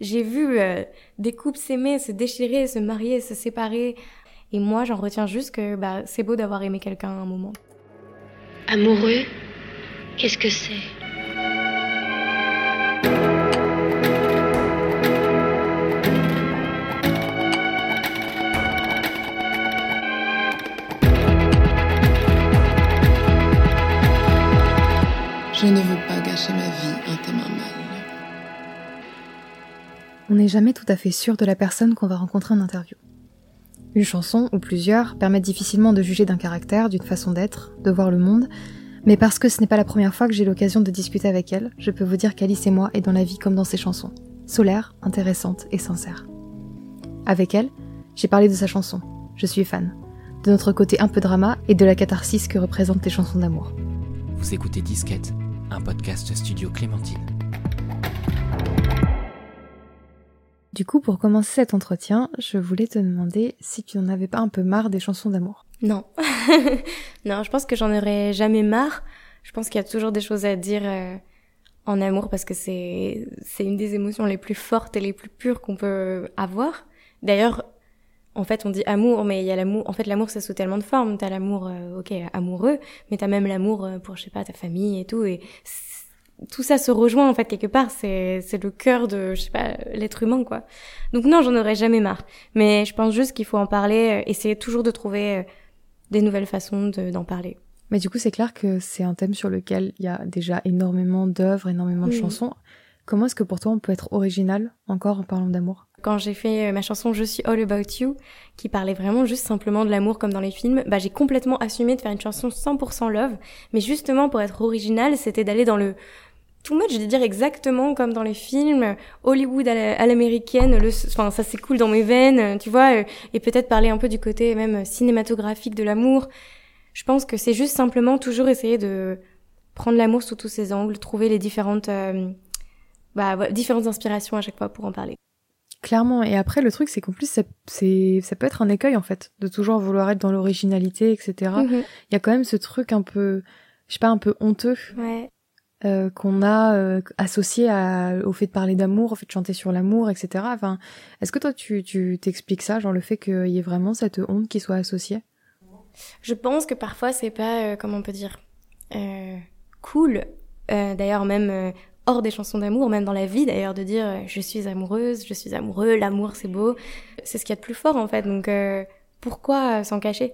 J'ai vu euh, des couples s'aimer, se déchirer, se marier, se séparer. Et moi, j'en retiens juste que bah, c'est beau d'avoir aimé quelqu'un à un moment. Amoureux Qu'est-ce que c'est? Je ne veux pas gâcher ma vie en t'aimant mal. On n'est jamais tout à fait sûr de la personne qu'on va rencontrer en interview. Une chanson, ou plusieurs, permettent difficilement de juger d'un caractère, d'une façon d'être, de voir le monde, mais parce que ce n'est pas la première fois que j'ai l'occasion de discuter avec elle, je peux vous dire qu'Alice et moi est dans la vie comme dans ses chansons. Solaire, intéressante et sincère. Avec elle, j'ai parlé de sa chanson. Je suis fan. De notre côté un peu drama et de la catharsis que représentent les chansons d'amour. Vous écoutez Disquette, un podcast studio Clémentine. Du coup, pour commencer cet entretien, je voulais te demander si tu n'en avais pas un peu marre des chansons d'amour. Non. non, je pense que j'en aurais jamais marre. Je pense qu'il y a toujours des choses à dire euh, en amour parce que c'est c'est une des émotions les plus fortes et les plus pures qu'on peut avoir. D'ailleurs, en fait, on dit amour, mais il y a l'amour. En fait, l'amour, c'est sous tellement de formes. T'as l'amour, euh, ok, amoureux, mais t'as même l'amour euh, pour, je sais pas, ta famille et tout. Et tout ça se rejoint en fait quelque part. C'est c'est le cœur de, je sais pas, l'être humain quoi. Donc non, j'en aurais jamais marre. Mais je pense juste qu'il faut en parler, euh, essayer toujours de trouver euh, des nouvelles façons d'en parler. Mais du coup, c'est clair que c'est un thème sur lequel il y a déjà énormément d'œuvres, énormément de chansons. Comment est-ce que pour toi on peut être original encore en parlant d'amour? Quand j'ai fait euh, ma chanson Je suis All About You, qui parlait vraiment juste simplement de l'amour comme dans les films, bah j'ai complètement assumé de faire une chanson 100% love. Mais justement, pour être original, c'était d'aller dans le too much, de dire exactement comme dans les films, Hollywood à la- à l'américaine, le, enfin ça s'écoule dans mes veines, tu vois, euh, et peut-être parler un peu du côté même cinématographique de l'amour. Je pense que c'est juste simplement toujours essayer de prendre l'amour sous tous ses angles, trouver les différentes, euh, bah, différentes inspirations à chaque fois pour en parler. Clairement. Et après, le truc, c'est qu'en plus, ça, c'est, ça peut être un écueil, en fait, de toujours vouloir être dans l'originalité, etc. Il Mhm. y a quand même ce truc un peu, je sais pas, un peu honteux Ouais. Euh, qu'on a euh, associé à, au fait de parler d'amour, au fait de chanter sur l'amour, etc. Enfin, est-ce que toi, tu, tu t'expliques ça, genre le fait qu'il y ait vraiment cette honte qui soit associée? Je pense que parfois c'est pas, euh, comment on peut dire, euh, cool. Euh, d'ailleurs même euh, hors des chansons d'amour, même dans la vie d'ailleurs, de dire je suis amoureuse, je suis amoureux, l'amour c'est beau. C'est ce qu'il y a de plus fort en fait. Donc pourquoi s'en cacher?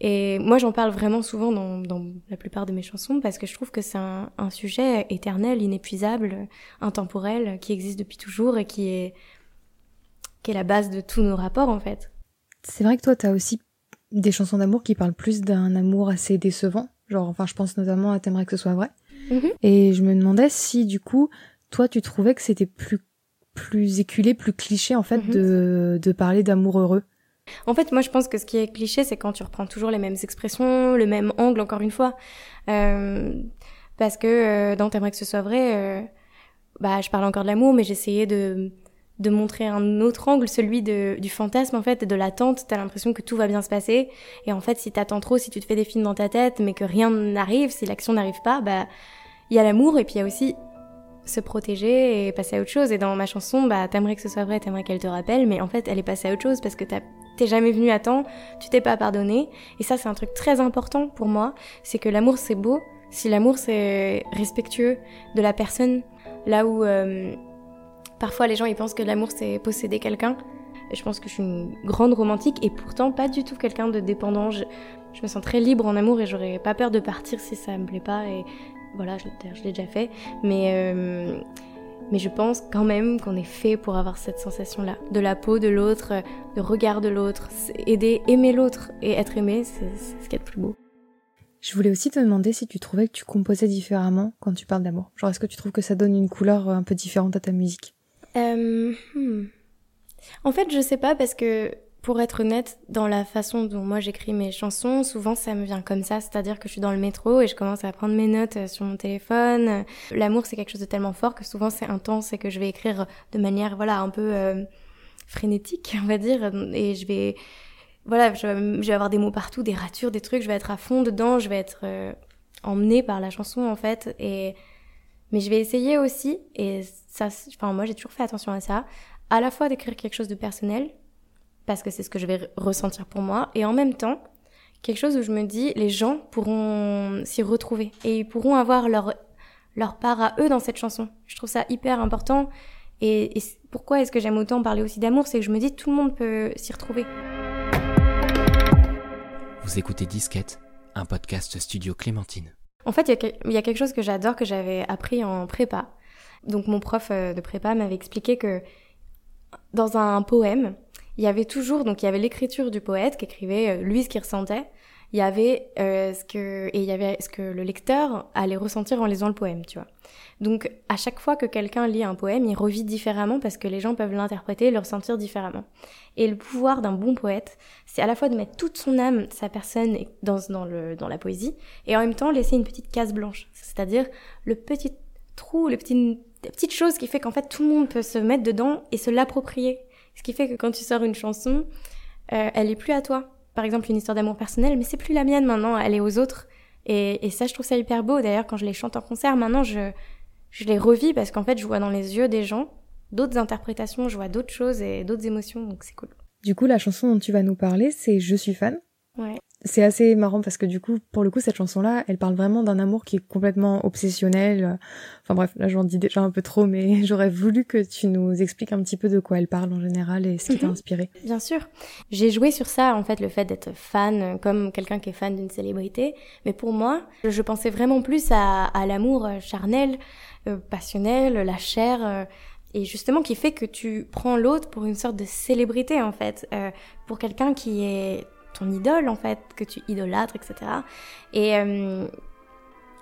Et moi j'en parle vraiment souvent dans, dans la plupart de mes chansons parce que je trouve que c'est un, un sujet éternel, inépuisable, intemporel, qui existe depuis toujours et qui est qui est la base de tous nos rapports en fait. C'est vrai que toi, t'as aussi des chansons d'amour qui parlent plus d'un amour assez décevant. Genre, enfin, je pense notamment à T'aimerais que ce soit vrai. Mhm. Et je me demandais si, du coup, toi, tu trouvais que c'était plus, plus éculé, plus cliché, en fait, Mhm. de, de parler d'amour heureux. En fait, moi, je pense que ce qui est cliché, c'est quand tu reprends toujours les mêmes expressions, le même angle, encore une fois. Euh, parce que euh, dans T'aimerais que ce soit vrai, euh, bah, je parle encore de l'amour, mais j'essayais de, de montrer un autre angle, celui de, du fantasme, en fait, de l'attente. T'as l'impression que tout va bien se passer. Et en fait, si t'attends trop, si tu te fais des films dans ta tête, mais que rien n'arrive, si l'action n'arrive pas, bah, il y a l'amour, et puis il y a aussi se protéger et passer à autre chose. Et dans ma chanson, bah, t'aimerais que ce soit vrai, t'aimerais qu'elle te rappelle, mais en fait, elle est passée à autre chose parce que t'as- t'es jamais venu à temps, tu t'es pas pardonné. Et ça, c'est un truc très important pour moi. C'est que l'amour, c'est beau. Si l'amour, c'est respectueux de la personne, là où euh, parfois les gens, ils pensent que l'amour, c'est posséder quelqu'un. Je pense que je suis une grande romantique et pourtant pas du tout quelqu'un de dépendant. Je, me sens très libre en amour et j'aurais pas peur de partir si ça me plaît pas. Et voilà, je l'ai déjà fait. Mais, euh, mais je pense quand même qu'on est fait pour avoir cette sensation-là. De la peau de l'autre, le regard de l'autre, aider, aimer l'autre et être aimé, c'est c'est ce qu'il y a de plus beau. Je voulais aussi te demander si tu trouvais que tu composais différemment quand tu parles d'amour. Genre, est-ce que tu trouves que ça donne une couleur euh, un peu différente à ta musique? Euh, hmm. En fait, je sais pas parce que pour être honnête, dans la façon dont moi j'écris mes chansons, souvent ça me vient comme ça, c'est-à-dire que je suis dans le métro et je commence à prendre mes notes euh, sur mon téléphone. L'amour c'est quelque chose de tellement fort que souvent c'est intense et que je vais écrire de manière voilà un peu euh, frénétique, on va dire, et je vais voilà, je, vais- avoir des mots partout, des ratures, des trucs, je vais être à fond dedans, je vais être euh, emmenée par la chanson en fait. Et Mais je vais essayer aussi, et ça, enfin moi j'ai toujours fait attention à ça, à la fois d'écrire quelque chose de personnel, parce que c'est ce que je vais ressentir pour moi, et en même temps quelque chose où je me dis les gens pourront s'y retrouver et ils pourront avoir leur leur part à eux dans cette chanson. Je trouve ça hyper important. Et, et pourquoi est-ce que j'aime autant parler aussi d'amour C'est que je me dis tout le monde peut s'y retrouver. Vous écoutez Disquette, un podcast studio Clémentine. En fait, il y, y, a quelque chose que j'adore que j'avais appris en prépa. Donc mon prof euh, de prépa m'avait expliqué que dans un poème, il y avait toujours, donc il y avait l'écriture du poète qui écrivait euh, lui ce qu'il ressentait, il y avait euh, ce que et il y avait ce que le lecteur allait ressentir en lisant le poème, tu vois. Donc à chaque fois que quelqu'un lit un poème, il revit différemment parce que les gens peuvent l'interpréter et le ressentir différemment. Et le pouvoir d'un bon poète, c'est à la fois de mettre toute son âme, sa personne dans dans le dans la poésie et en même temps laisser une petite case blanche, c'est-à-dire le petit trou, les petites petites choses qui fait qu'en fait tout le monde peut se mettre dedans et se l'approprier. Ce qui fait que quand tu sors une chanson, euh, elle est plus à toi par exemple une histoire d'amour personnel, mais c'est plus la mienne maintenant, elle est aux autres. Et, et ça, je trouve ça hyper beau. D'ailleurs, quand je les chante en concert, maintenant, je, je les revis parce qu'en fait, je vois dans les yeux des gens d'autres interprétations, je vois d'autres choses et d'autres émotions, donc c'est cool. Du coup, la chanson dont tu vas nous parler, c'est Je suis fan. Ouais c'est assez marrant parce que du coup, pour le coup, cette chanson-là, elle parle vraiment d'un amour qui est complètement obsessionnel. Enfin bref, là j'en dis déjà un peu trop, mais j'aurais voulu que tu nous expliques un petit peu de quoi elle parle en général et ce qui t'a mhm. inspiré. Bien sûr. J'ai joué sur ça, en fait, le fait d'être fan, comme quelqu'un qui est fan d'une célébrité. Mais pour moi, je pensais vraiment plus à, l'amour charnel, euh, passionnel, la chair. Euh, et justement qui fait que tu prends l'autre pour une sorte de célébrité en fait, euh, pour quelqu'un qui est ton idole en fait, que tu idolâtres, etc. Et, euh,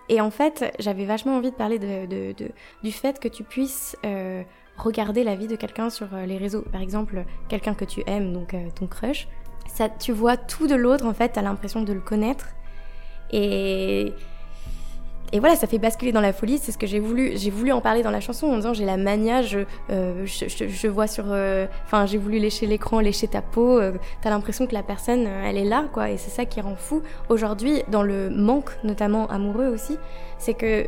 et en fait, j'avais vachement envie de parler de, du fait que tu puisses euh, regarder la vie de quelqu'un sur euh, les réseaux. Par exemple, quelqu'un que tu aimes, donc ton crush. Ça, tu vois tout de l'autre en fait, t'as l'impression de le connaître. Et et voilà, ça fait basculer dans la folie. C'est ce que j'ai voulu. J'ai voulu en parler dans la chanson en disant j'ai la mania, je, euh, je, vois sur. Euh, enfin, j'ai voulu lécher l'écran, lécher ta peau. Euh, T'as l'impression que la personne, elle est là, quoi. Et c'est ça qui rend fou. Aujourd'hui, dans le manque, notamment amoureux aussi, c'est que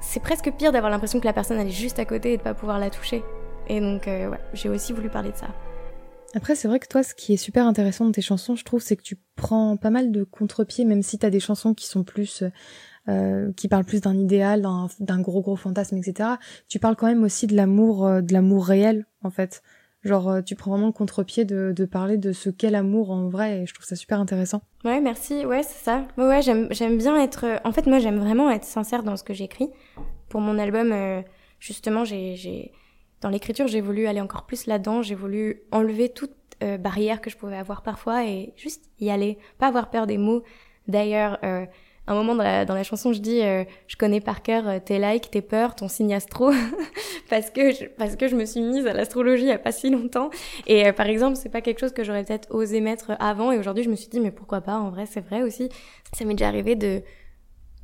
c'est presque pire d'avoir l'impression que la personne elle est juste à côté et de pas pouvoir la toucher. Et donc, ouais, j'ai aussi voulu parler de ça. Après, c'est vrai que toi, ce qui est super intéressant de tes chansons, je trouve, c'est que tu prends pas mal de contre-pied, même si t'as des chansons qui sont plus, euh, qui parlent plus d'un idéal, d'un gros gros fantasme, etc. Tu parles quand même aussi de l'amour, euh, de l'amour réel, en fait. Genre, euh, tu prends vraiment le contre-pied de, de parler de ce qu'est l'amour en vrai, et je trouve ça super intéressant. Ouais, merci. Ouais, c'est ça. Ouais, ouais, j'aime, bien être. En fait, moi, j'aime vraiment être sincère dans ce que j'écris. Pour mon album, justement, j'ai dans l'écriture, j'ai voulu aller encore plus là-dedans, j'ai voulu enlever toute euh, barrière que je pouvais avoir parfois et juste y aller, pas avoir peur des mots. D'ailleurs, euh, un moment dans la, dans la chanson, je dis, euh, je connais par cœur euh, tes likes, tes peurs, ton signe astro, parce que je, parce que je me suis mise à l'astrologie il y a pas si longtemps. Et euh, par exemple, c'est pas quelque chose que j'aurais peut-être osé mettre avant. Et aujourd'hui, je me suis dit, mais pourquoi pas? En vrai, c'est vrai aussi. Ça m'est déjà arrivé de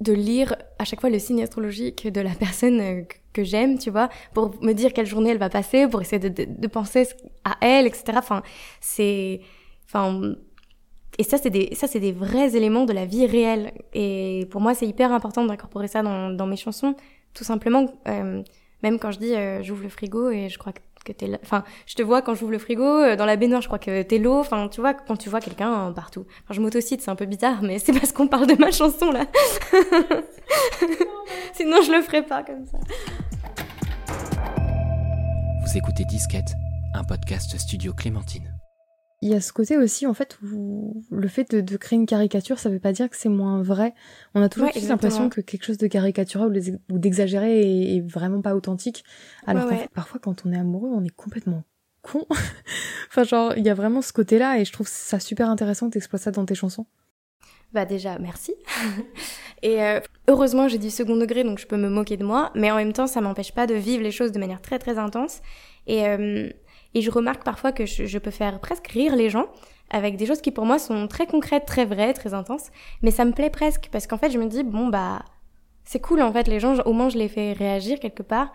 de lire à chaque fois le signe astrologique de la personne euh, que j'aime, tu vois, pour me dire quelle journée elle va passer, pour essayer de, penser à elle, etc. Enfin, c'est, enfin, et ça c'est des, ça c'est des vrais éléments de la vie réelle. Et pour moi, c'est hyper important d'incorporer ça dans, dans mes chansons, tout simplement. Euh, même quand je dis euh, j'ouvre le frigo et je crois que que t'es là. Enfin, je te vois quand j'ouvre le frigo, euh, dans la baignoire, je crois que t'es l'eau. Enfin, tu vois, quand tu vois quelqu'un euh, partout. Enfin, je m'autocite, c'est un peu bizarre, mais c'est parce qu'on parle de ma chanson, là. Sinon, je le ferais pas comme ça. Vous écoutez Disquette, un podcast studio Clémentine il y a ce côté aussi, en fait, où le fait de, créer une caricature, ça veut pas dire que c'est moins vrai. On a toujours l'impression que quelque chose de caricatural ou d'exagéré est, vraiment pas authentique. Alors parfois, quand on est amoureux, on est complètement con. enfin, genre, il y a vraiment ce côté-là et je trouve ça super intéressant que t'exploites ça dans tes chansons. Bah déjà, merci. et euh, heureusement, j'ai dit second degré, donc je peux me moquer de moi, mais en même temps, ça m'empêche pas de vivre les choses de manière très très intense. Et euh, et je remarque parfois que je, peux faire presque rire les gens avec des choses qui pour moi sont très concrètes, très vraies, très intenses. Mais ça me plaît presque parce qu'en fait je me dis bon bah c'est cool en fait les gens au moins je les fais réagir quelque part.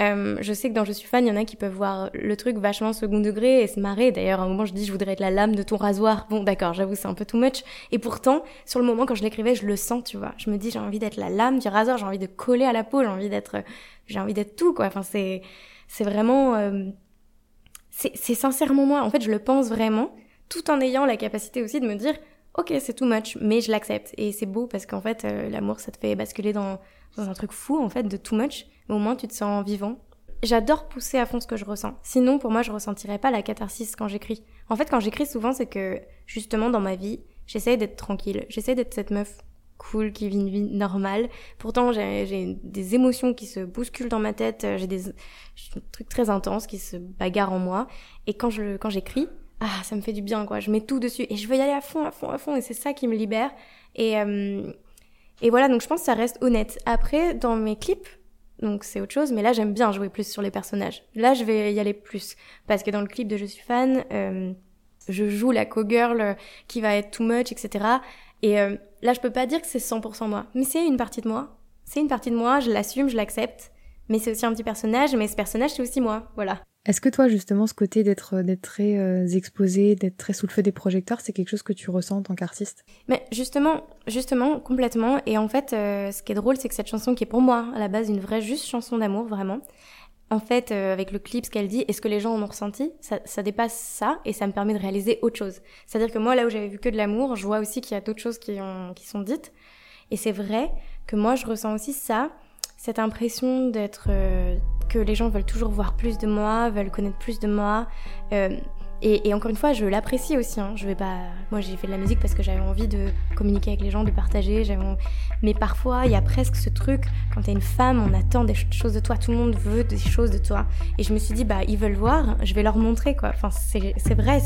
Euh, je sais que dans Je suis fan, il y en a qui peuvent voir le truc vachement second degré et se marrer. D'ailleurs, à un moment, je dis, je voudrais être la lame de ton rasoir. Bon, d'accord, j'avoue, c'est un peu too much. Et pourtant, sur le moment, quand je l'écrivais, je le sens, tu vois. Je me dis, j'ai envie d'être la lame du rasoir, j'ai envie de coller à la peau, j'ai envie d'être, j'ai envie d'être tout, quoi. Enfin, c'est, c'est vraiment, euh, c'est, sincèrement moi. En fait, je le pense vraiment, tout en ayant la capacité aussi de me dire, ok, c'est too much, mais je l'accepte. Et c'est beau parce qu'en fait, euh, l'amour, ça te fait basculer dans, dans un truc fou, en fait, de too much au moins tu te sens vivant. J'adore pousser à fond ce que je ressens. Sinon, pour moi, je ressentirais pas la catharsis quand j'écris. En fait, quand j'écris, souvent, c'est que, justement, dans ma vie, j'essaye d'être tranquille. J'essaye d'être cette meuf cool qui vit une vie normale. Pourtant, j'ai des émotions qui se bousculent dans ma tête. J'ai des, trucs très intenses qui se bagarrent en moi. Et quand je, quand j'écris, ah, ça me fait du bien, quoi. Je mets tout dessus et je veux y aller à fond, à fond, à fond. Et c'est ça qui me libère. Et, euh, et voilà, donc je pense que ça reste honnête. Après, dans mes clips, donc c'est autre chose. Mais là, j'aime bien jouer plus sur les personnages. Là, je vais y aller plus. Parce que dans le clip de Je suis fan, euh, je joue la co-girl qui va être too much, etc. Et euh, là, je peux pas dire que c'est 100% moi. Mais c'est une partie de moi. C'est une partie de moi, je l'assume, je l'accepte. Mais c'est aussi un petit personnage, mais ce personnage, c'est aussi moi. Voilà. Est-ce que toi, justement, ce côté d'être euh, d'être très euh, exposé, d'être très sous le feu des projecteurs, c'est quelque chose que tu ressens en tant qu'artiste? Mais justement, justement, complètement. Et en fait, euh, ce qui est drôle, c'est que cette chanson, qui est pour moi à la base une vraie juste chanson d'amour, vraiment. En fait, avec le clip, ce qu'elle dit, est-ce que les gens en ont ressenti? Ça, ça, dépasse ça et ça me permet de réaliser autre chose. C'est-à-dire que moi, là où j'avais vu que de l'amour, je vois aussi qu'il y a d'autres choses qui, ont, qui sont dites. Et c'est vrai que moi, je ressens aussi ça, cette impression d'être que les gens veulent toujours voir plus de moi, veulent connaître plus de moi. Euh, et, encore une fois, je l'apprécie aussi. Hein. Je vais pas. Moi, j'ai fait de la musique parce que j'avais envie de communiquer avec les gens, de partager. Mais parfois, il y a presque ce truc. Quand t'es une femme, on attend des choses de toi. Tout le monde veut des choses de toi. Et je me suis dit, bah, ils veulent voir. Je vais leur montrer, quoi. Enfin, c'est vrai.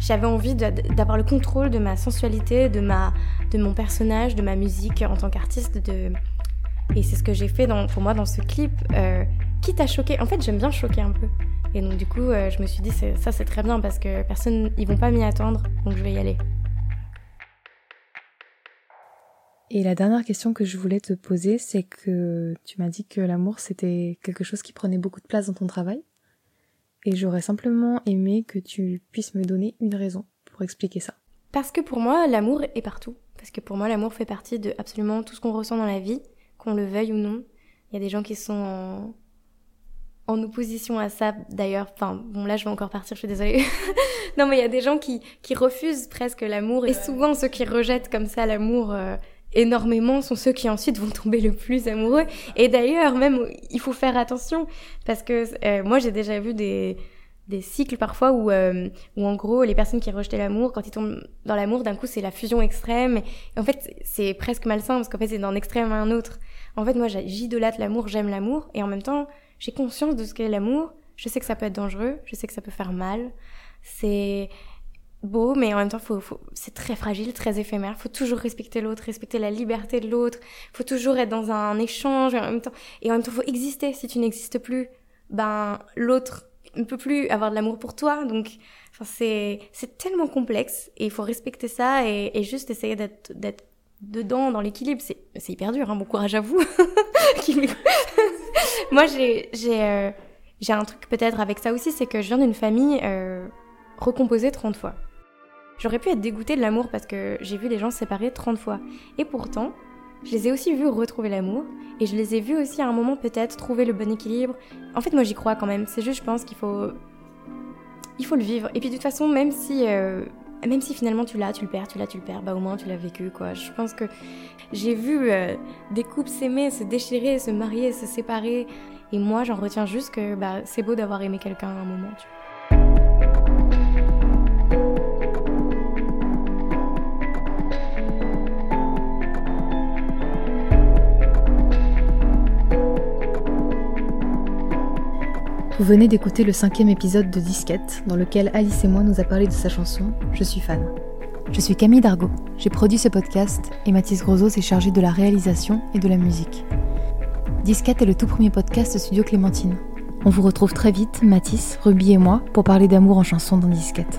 J'avais envie d'avoir le contrôle de ma sensualité, de ma, de mon personnage, de ma musique en tant qu'artiste. De... Et c'est ce que j'ai fait pour moi dans ce clip. Euh, qui t'a choqué En fait, j'aime bien choquer un peu. Et donc, du coup, euh, je me suis dit, ça, c'est très bien parce que personne, ils vont pas m'y attendre, donc je vais y aller. Et la dernière question que je voulais te poser, c'est que tu m'as dit que l'amour, c'était quelque chose qui prenait beaucoup de place dans ton travail. Et j'aurais simplement aimé que tu puisses me donner une raison pour expliquer ça. Parce que pour moi, l'amour est partout. Parce que pour moi, l'amour fait partie de absolument tout ce qu'on ressent dans la vie, qu'on le veuille ou non. Il y a des gens qui sont en en opposition à ça, d'ailleurs, enfin, bon, là, je vais encore partir, je suis désolée. non, mais il y a des gens qui, qui refusent presque l'amour. Et souvent, ceux qui rejettent comme ça l'amour euh, énormément sont ceux qui ensuite vont tomber le plus amoureux. Et d'ailleurs, même, il faut faire attention. Parce que euh, moi, j'ai déjà vu des, des cycles parfois où, euh, où, en gros, les personnes qui rejetaient l'amour, quand ils tombent dans l'amour, d'un coup, c'est la fusion extrême. Et en fait, c'est presque malsain parce qu'en fait, c'est d'un extrême à un autre. En fait, moi, j'idolâtre l'amour, j'aime l'amour. Et en même temps, j'ai conscience de ce qu'est l'amour. Je sais que ça peut être dangereux, je sais que ça peut faire mal. C'est beau, mais en même temps, faut, faut, c'est très fragile, très éphémère. Faut toujours respecter l'autre, respecter la liberté de l'autre. Faut toujours être dans un échange et en même temps, et en même temps, faut exister. Si tu n'existes plus, ben l'autre ne peut plus avoir de l'amour pour toi. Donc, c'est c'est tellement complexe et il faut respecter ça et, et juste essayer d'être dedans dans l'équilibre. C'est c'est hyper dur. Hein, bon courage à vous. Moi, j'ai euh, j'ai un truc peut-être avec ça aussi, c'est que je viens d'une famille euh, recomposée 30 fois. J'aurais pu être dégoûtée de l'amour parce que j'ai vu des gens se séparer 30 fois. Et pourtant, je les ai aussi vus retrouver l'amour. Et je les ai vus aussi à un moment peut-être trouver le bon équilibre. En fait, moi j'y crois quand même. C'est juste, je pense qu'il faut. Il faut le vivre. Et puis de toute façon, même si. Euh, même si finalement tu l'as, tu le perds, tu l'as, tu le perds, bah au moins tu l'as vécu quoi. Je pense que j'ai vu euh, des couples s'aimer, se déchirer, se marier, se séparer, et moi j'en retiens juste que bah, c'est beau d'avoir aimé quelqu'un à un moment. Vous venez d'écouter le cinquième épisode de Disquette, dans lequel Alice et moi nous a parlé de sa chanson Je suis fan. Je suis Camille Dargaud, j'ai produit ce podcast et Mathis Grosot s'est chargé de la réalisation et de la musique. Disquette est le tout premier podcast Studio Clémentine. On vous retrouve très vite, Mathis, Ruby et moi, pour parler d'amour en chanson dans Disquette.